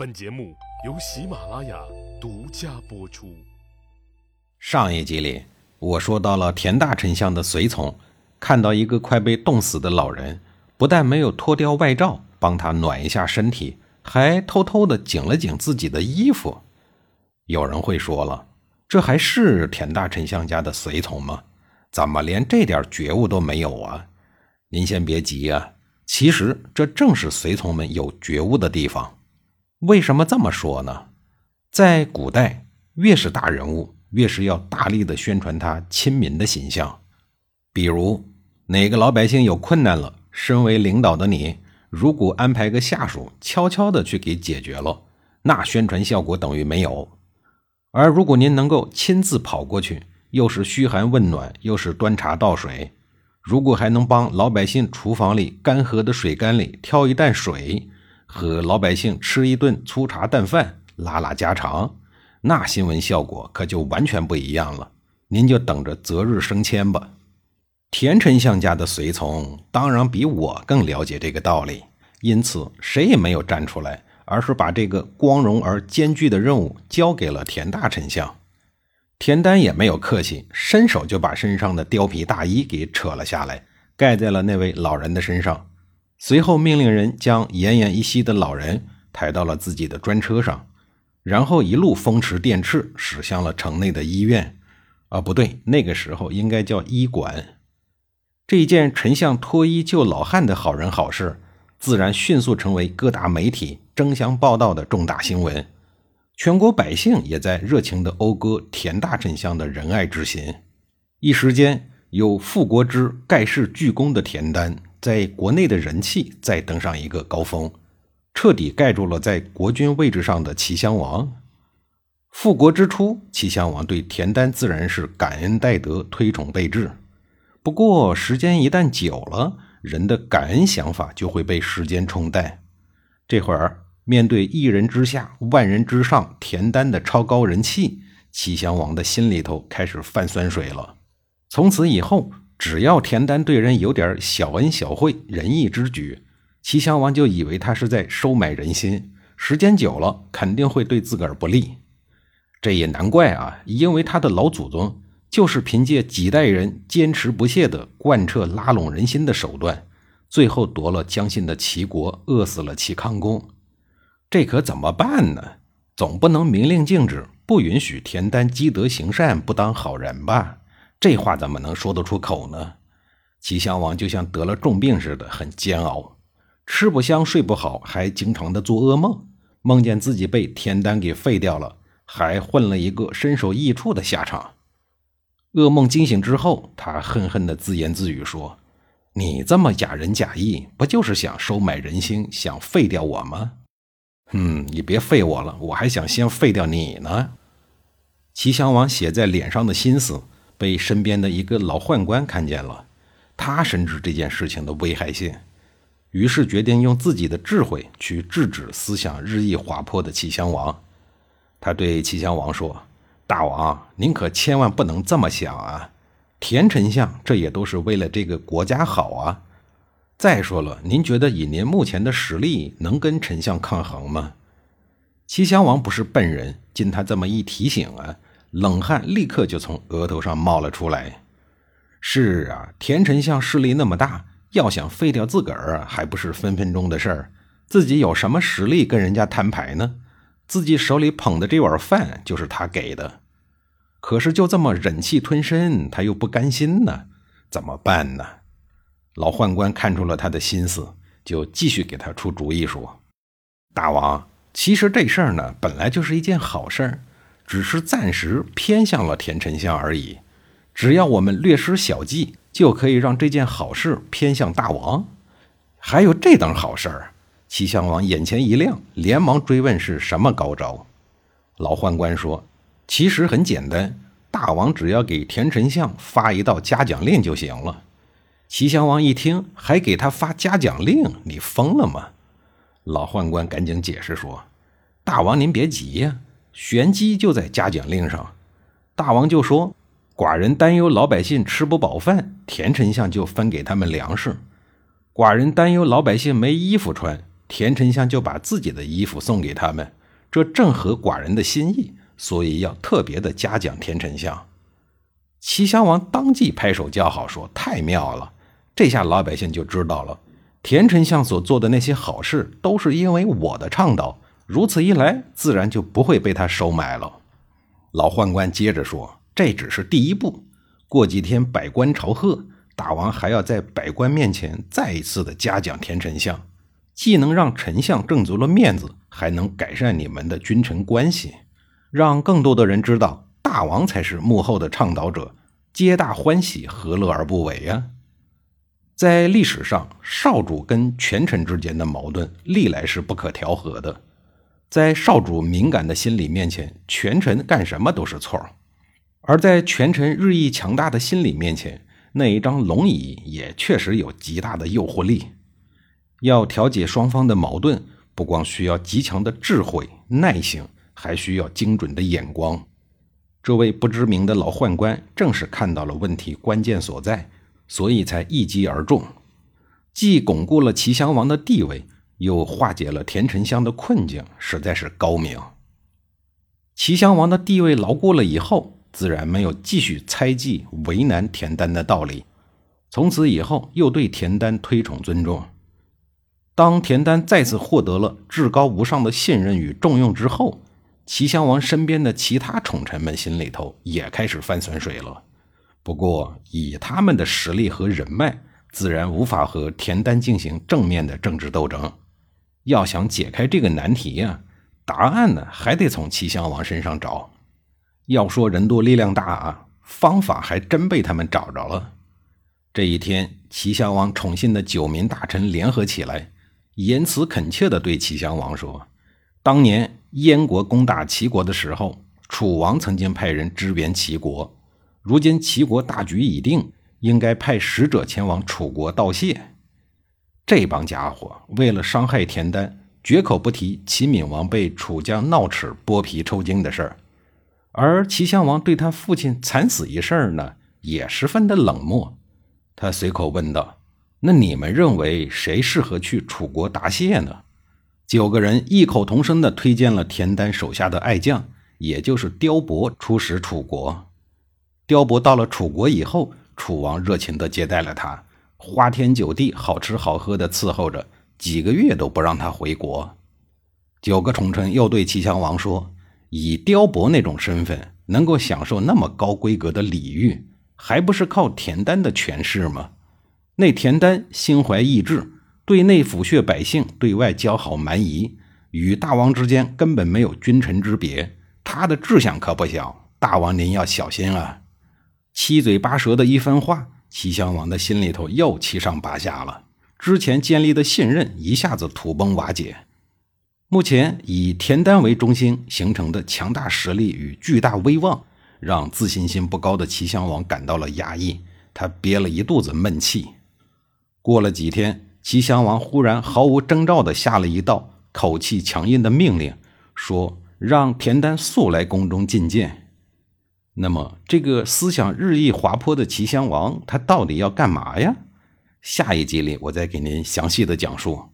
本节目由喜马拉雅独家播出。上一集里，我说到了田大丞相的随从看到一个快被冻死的老人，不但没有脱掉外罩帮他暖一下身体，还偷偷的紧了紧自己的衣服。有人会说了，这还是田大丞相家的随从吗？怎么连这点觉悟都没有啊？您先别急啊，其实这正是随从们有觉悟的地方。为什么这么说呢？在古代，越是大人物，越是要大力的宣传他亲民的形象。比如哪个老百姓有困难了，身为领导的你，如果安排个下属悄悄的去给解决了，那宣传效果等于没有。而如果您能够亲自跑过去，又是嘘寒问暖，又是端茶倒水，如果还能帮老百姓厨房里干涸的水缸里挑一担水，和老百姓吃一顿粗茶淡饭，拉拉家常，那新闻效果可就完全不一样了。您就等着择日升迁吧。田丞相家的随从当然比我更了解这个道理，因此谁也没有站出来，而是把这个光荣而艰巨的任务交给了田大丞相。田丹也没有客气，伸手就把身上的貂皮大衣给扯了下来，盖在了那位老人的身上。随后命令人将奄奄一息的老人抬到了自己的专车上，然后一路风驰电掣驶向了城内的医院。啊，不对，那个时候应该叫医馆。这一件丞相脱衣救老汉的好人好事，自然迅速成为各大媒体争相报道的重大新闻。全国百姓也在热情地讴歌田大丞相的仁爱之心，一时间有富国之盖世巨功的田丹，在国内的人气再登上一个高峰，彻底盖住了在国君位置上的齐襄王。复国之初，齐襄王对田丹自然是感恩戴德、推崇备至。不过，时间一旦久了，人的感恩想法就会被时间冲淡。这会儿。面对一人之下、万人之上，田丹的超高人气，齐襄王的心里头开始泛酸水了。从此以后，只要田丹对人有点小恩小惠、仁义之举，齐襄王就以为他是在收买人心。时间久了，肯定会对自个儿不利。这也难怪啊，因为他的老祖宗就是凭借几代人坚持不懈的贯彻拉拢人心的手段，最后夺了江信的齐国，饿死了齐康公。这可怎么办呢？总不能明令禁止，不允许田丹积德行善，不当好人吧？这话怎么能说得出口呢？齐襄王就像得了重病似的，很煎熬，吃不香，睡不好，还经常的做噩梦，梦见自己被田丹给废掉了，还混了一个身首异处的下场。噩梦惊醒之后，他恨恨的自言自语说：“你这么假仁假义，不就是想收买人心，想废掉我吗？”嗯，你别废我了，我还想先废掉你呢。齐襄王写在脸上的心思被身边的一个老宦官看见了，他深知这件事情的危害性，于是决定用自己的智慧去制止思想日益滑坡的齐襄王。他对齐襄王说：“大王，您可千万不能这么想啊！田丞相这也都是为了这个国家好啊。”再说了，您觉得以您目前的实力，能跟丞相抗衡吗？齐襄王不是笨人，经他这么一提醒啊，冷汗立刻就从额头上冒了出来。是啊，田丞相势力那么大，要想废掉自个儿，还不是分分钟的事儿。自己有什么实力跟人家摊牌呢？自己手里捧的这碗饭就是他给的，可是就这么忍气吞声，他又不甘心呢，怎么办呢？老宦官看出了他的心思，就继续给他出主意说：“大王，其实这事儿呢，本来就是一件好事儿，只是暂时偏向了田丞相而已。只要我们略施小计，就可以让这件好事偏向大王。还有这等好事儿！”齐襄王眼前一亮，连忙追问是什么高招。老宦官说：“其实很简单，大王只要给田丞相发一道嘉奖令就行了。”齐襄王一听，还给他发嘉奖令，你疯了吗？老宦官赶紧解释说：“大王您别急呀，玄机就在嘉奖令上。大王就说，寡人担忧老百姓吃不饱饭，田丞相就分给他们粮食；寡人担忧老百姓没衣服穿，田丞相就把自己的衣服送给他们，这正合寡人的心意，所以要特别的嘉奖田丞相。齐襄王当即拍手叫好，说：“太妙了！这下老百姓就知道了，田丞相所做的那些好事，都是因为我的倡导。如此一来，自然就不会被他收买了。”老宦官接着说：“这只是第一步，过几天百官朝贺，大王还要在百官面前再一次的嘉奖田丞相，既能让丞相挣足了面子，还能改善你们的君臣关系，让更多的人知道。”大王才是幕后的倡导者，皆大欢喜，何乐而不为呀？在历史上，少主跟权臣之间的矛盾历来是不可调和的。在少主敏感的心理面前，权臣干什么都是错；而在权臣日益强大的心理面前，那一张龙椅也确实有极大的诱惑力。要调解双方的矛盾，不光需要极强的智慧、耐性，还需要精准的眼光。这位不知名的老宦官正是看到了问题关键所在，所以才一击而中，既巩固了齐襄王的地位，又化解了田丞相的困境，实在是高明。齐襄王的地位牢固了以后，自然没有继续猜忌为难田丹的道理，从此以后又对田丹推崇尊重。当田丹再次获得了至高无上的信任与重用之后，齐襄王身边的其他宠臣们心里头也开始翻酸水了。不过，以他们的实力和人脉，自然无法和田丹进行正面的政治斗争。要想解开这个难题呀，答案呢还得从齐襄王身上找。要说人多力量大啊，方法还真被他们找着了。这一天，齐襄王宠信的九名大臣联合起来，言辞恳切地对齐襄王说：“当年。”燕国攻打齐国的时候，楚王曾经派人支援齐国。如今齐国大局已定，应该派使者前往楚国道谢。这帮家伙为了伤害田丹，绝口不提齐闵王被楚将闹齿剥皮抽筋的事儿。而齐襄王对他父亲惨死一事呢，也十分的冷漠。他随口问道：“那你们认为谁适合去楚国答谢呢？”九个人异口同声地推荐了田丹手下的爱将，也就是刁伯出使楚国。刁伯到了楚国以后，楚王热情地接待了他，花天酒地、好吃好喝的伺候着，几个月都不让他回国。九个宠臣又对齐襄王说：“以刁伯那种身份，能够享受那么高规格的礼遇，还不是靠田丹的权势吗？那田丹心怀异志。”对内抚恤百姓，对外交好蛮夷，与大王之间根本没有君臣之别。他的志向可不小，大王您要小心啊！七嘴八舌的一番话，齐襄王的心里头又七上八下了。之前建立的信任一下子土崩瓦解。目前以田丹为中心形成的强大实力与巨大威望，让自信心不高的齐襄王感到了压抑，他憋了一肚子闷气。过了几天。齐襄王忽然毫无征兆地下了一道口气强硬的命令，说：“让田丹速来宫中觐见。”那么，这个思想日益滑坡的齐襄王，他到底要干嘛呀？下一集里，我再给您详细的讲述。